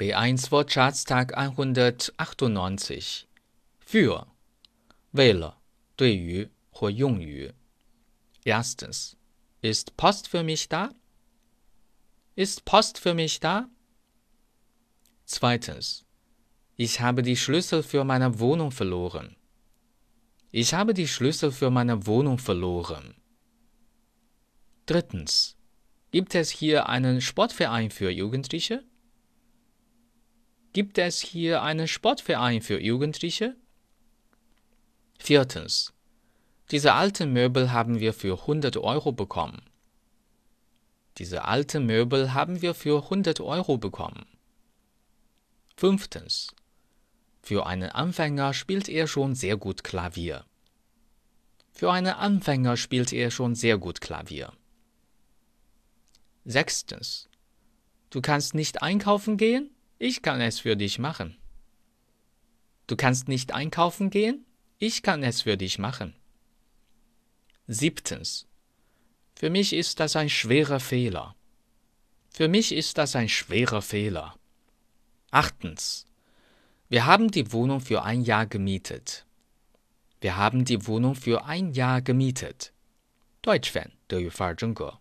B1 Wortschatz Tag 198. Für 为了对于或用于。Erstens. Ist Post für mich da? Ist Post für mich da? Zweitens. Ich habe die Schlüssel für meine Wohnung verloren. Ich habe die Schlüssel für meine Wohnung verloren. Drittens. Gibt es hier einen Sportverein für Jugendliche? Gibt es hier einen Sportverein für Jugendliche? Viertens. Diese alten Möbel haben wir für 100 Euro bekommen. Diese alten Möbel haben wir für 100 Euro bekommen. Fünftens. Für einen Anfänger spielt er schon sehr gut Klavier. Für einen Anfänger spielt er schon sehr gut Klavier. Sechstens. Du kannst nicht einkaufen gehen? Ich kann es für dich machen. Du kannst nicht einkaufen gehen? Ich kann es für dich machen. Siebtens. Für mich ist das ein schwerer Fehler. Für mich ist das ein schwerer Fehler. Achtens. Wir haben die Wohnung für ein Jahr gemietet. Wir haben die Wohnung für ein Jahr gemietet. Deutsch Fan 德语范儿真格。